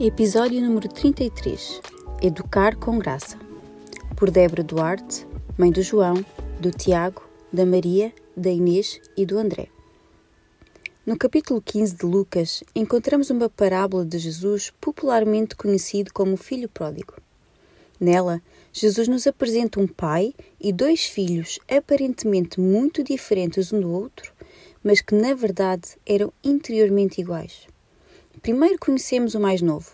Episódio número 33 Educar com Graça por Débora Duarte, mãe do João, do Tiago, da Maria, da Inês e do André. No capítulo 15 de Lucas, encontramos uma parábola de Jesus popularmente conhecido como Filho Pródigo. Nela, Jesus nos apresenta um pai e dois filhos aparentemente muito diferentes um do outro, mas que na verdade eram interiormente iguais. Primeiro conhecemos o mais novo,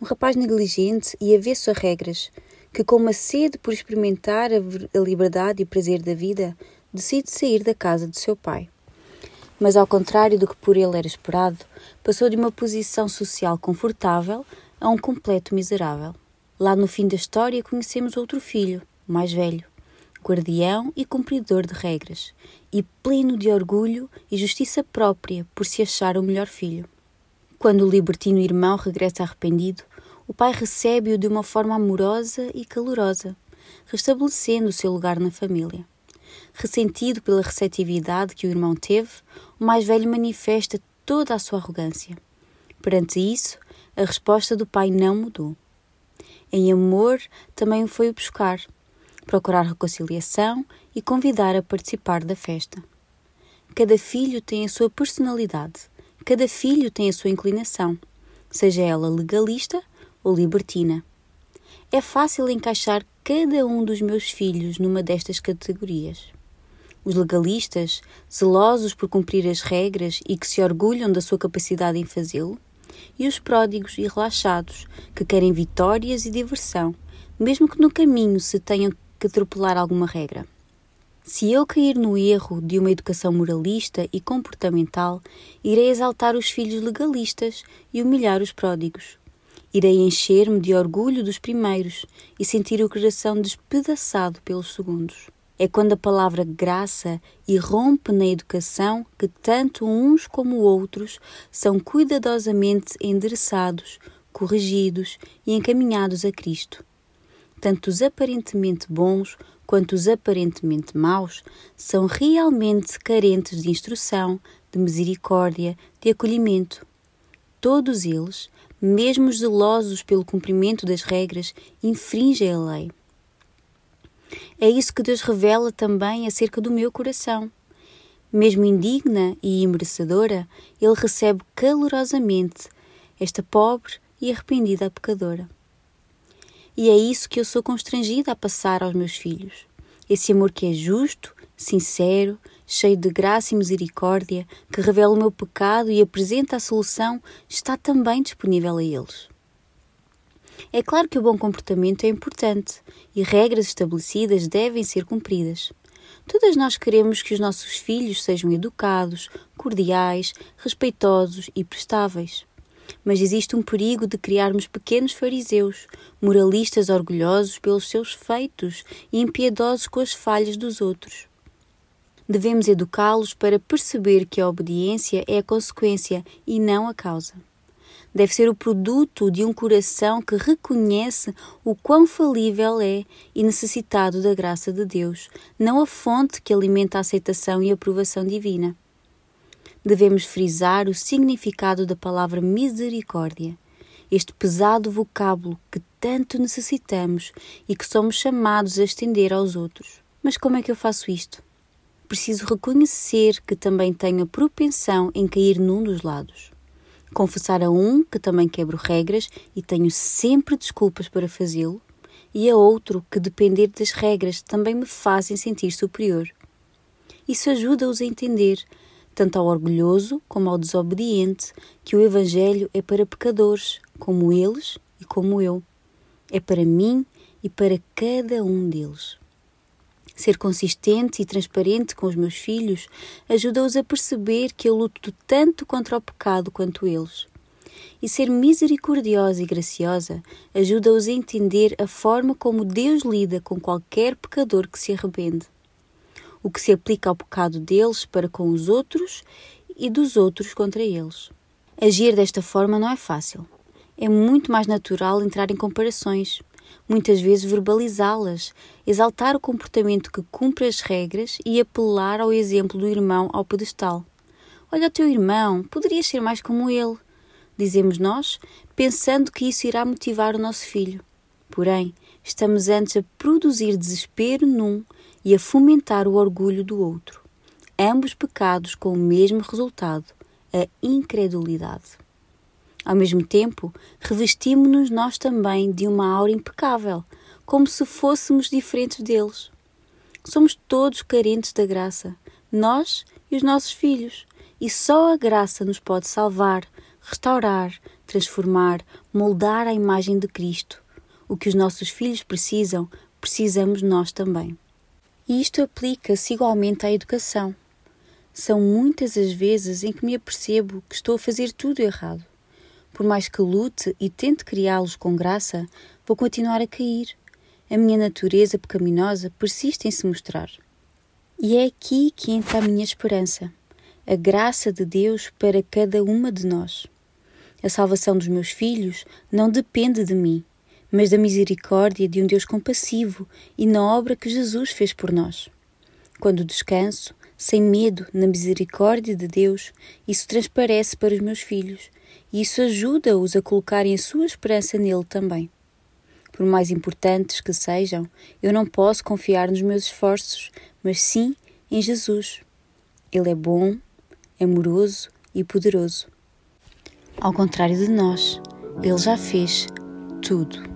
um rapaz negligente e avesso a regras, que, com uma sede por experimentar a liberdade e prazer da vida, decide sair da casa de seu pai. Mas, ao contrário do que por ele era esperado, passou de uma posição social confortável a um completo miserável. Lá no fim da história conhecemos outro filho, mais velho, guardião e cumpridor de regras, e pleno de orgulho e justiça própria por se achar o melhor filho. Quando o libertino irmão regressa arrependido, o pai recebe-o de uma forma amorosa e calorosa, restabelecendo o seu lugar na família. Ressentido pela receptividade que o irmão teve, o mais velho manifesta toda a sua arrogância. Perante isso, a resposta do pai não mudou. Em amor, também o foi buscar, procurar reconciliação e convidar a participar da festa. Cada filho tem a sua personalidade Cada filho tem a sua inclinação, seja ela legalista ou libertina. É fácil encaixar cada um dos meus filhos numa destas categorias. Os legalistas, zelosos por cumprir as regras e que se orgulham da sua capacidade em fazê-lo, e os pródigos e relaxados, que querem vitórias e diversão, mesmo que no caminho se tenham que atropelar alguma regra. Se eu cair no erro de uma educação moralista e comportamental, irei exaltar os filhos legalistas e humilhar os pródigos. Irei encher-me de orgulho dos primeiros e sentir o coração despedaçado pelos segundos. É quando a palavra graça irrompe na educação que tanto uns como outros são cuidadosamente endereçados, corrigidos e encaminhados a Cristo. Tanto os aparentemente bons quanto os aparentemente maus, são realmente carentes de instrução, de misericórdia, de acolhimento. Todos eles, mesmo zelosos pelo cumprimento das regras, infringem a lei. É isso que Deus revela também acerca do meu coração. Mesmo indigna e imerecedora, Ele recebe calorosamente esta pobre e arrependida pecadora. E é isso que eu sou constrangida a passar aos meus filhos. Esse amor que é justo, sincero, cheio de graça e misericórdia, que revela o meu pecado e apresenta a solução, está também disponível a eles. É claro que o bom comportamento é importante e regras estabelecidas devem ser cumpridas. Todas nós queremos que os nossos filhos sejam educados, cordiais, respeitosos e prestáveis. Mas existe um perigo de criarmos pequenos fariseus, moralistas orgulhosos pelos seus feitos e impiedosos com as falhas dos outros. Devemos educá-los para perceber que a obediência é a consequência e não a causa. Deve ser o produto de um coração que reconhece o quão falível é e necessitado da graça de Deus, não a fonte que alimenta a aceitação e aprovação divina devemos frisar o significado da palavra misericórdia, este pesado vocábulo que tanto necessitamos e que somos chamados a estender aos outros. Mas como é que eu faço isto? Preciso reconhecer que também tenho a propensão em cair num dos lados. Confessar a um que também quebro regras e tenho sempre desculpas para fazê-lo, e a outro que depender das regras também me fazem sentir superior. Isso ajuda-os a entender tanto ao orgulhoso como ao desobediente, que o Evangelho é para pecadores, como eles e como eu. É para mim e para cada um deles. Ser consistente e transparente com os meus filhos ajuda-os a perceber que eu luto tanto contra o pecado quanto eles. E ser misericordiosa e graciosa ajuda-os a entender a forma como Deus lida com qualquer pecador que se arrepende. O que se aplica ao pecado deles para com os outros e dos outros contra eles. Agir desta forma não é fácil. É muito mais natural entrar em comparações, muitas vezes verbalizá-las, exaltar o comportamento que cumpre as regras e apelar ao exemplo do irmão ao pedestal. Olha o teu irmão, poderias ser mais como ele, dizemos nós, pensando que isso irá motivar o nosso filho. Porém, estamos antes a produzir desespero num e a fomentar o orgulho do outro. Ambos pecados com o mesmo resultado, a incredulidade. Ao mesmo tempo, revestimos-nos nós também de uma aura impecável, como se fôssemos diferentes deles. Somos todos carentes da graça, nós e os nossos filhos, e só a graça nos pode salvar, restaurar, transformar, moldar a imagem de Cristo. O que os nossos filhos precisam, precisamos nós também. E isto aplica-se igualmente à educação. São muitas as vezes em que me apercebo que estou a fazer tudo errado por mais que lute e tente criá-los com graça, vou continuar a cair. A minha natureza pecaminosa persiste em se mostrar. E é aqui que entra a minha esperança, a graça de Deus para cada uma de nós. A salvação dos meus filhos não depende de mim, mas da misericórdia de um Deus compassivo e na obra que Jesus fez por nós. Quando descanso, sem medo, na misericórdia de Deus, isso transparece para os meus filhos e isso ajuda-os a colocarem a sua esperança nele também. Por mais importantes que sejam, eu não posso confiar nos meus esforços, mas sim em Jesus. Ele é bom, amoroso e poderoso. Ao contrário de nós, ele já fez tudo.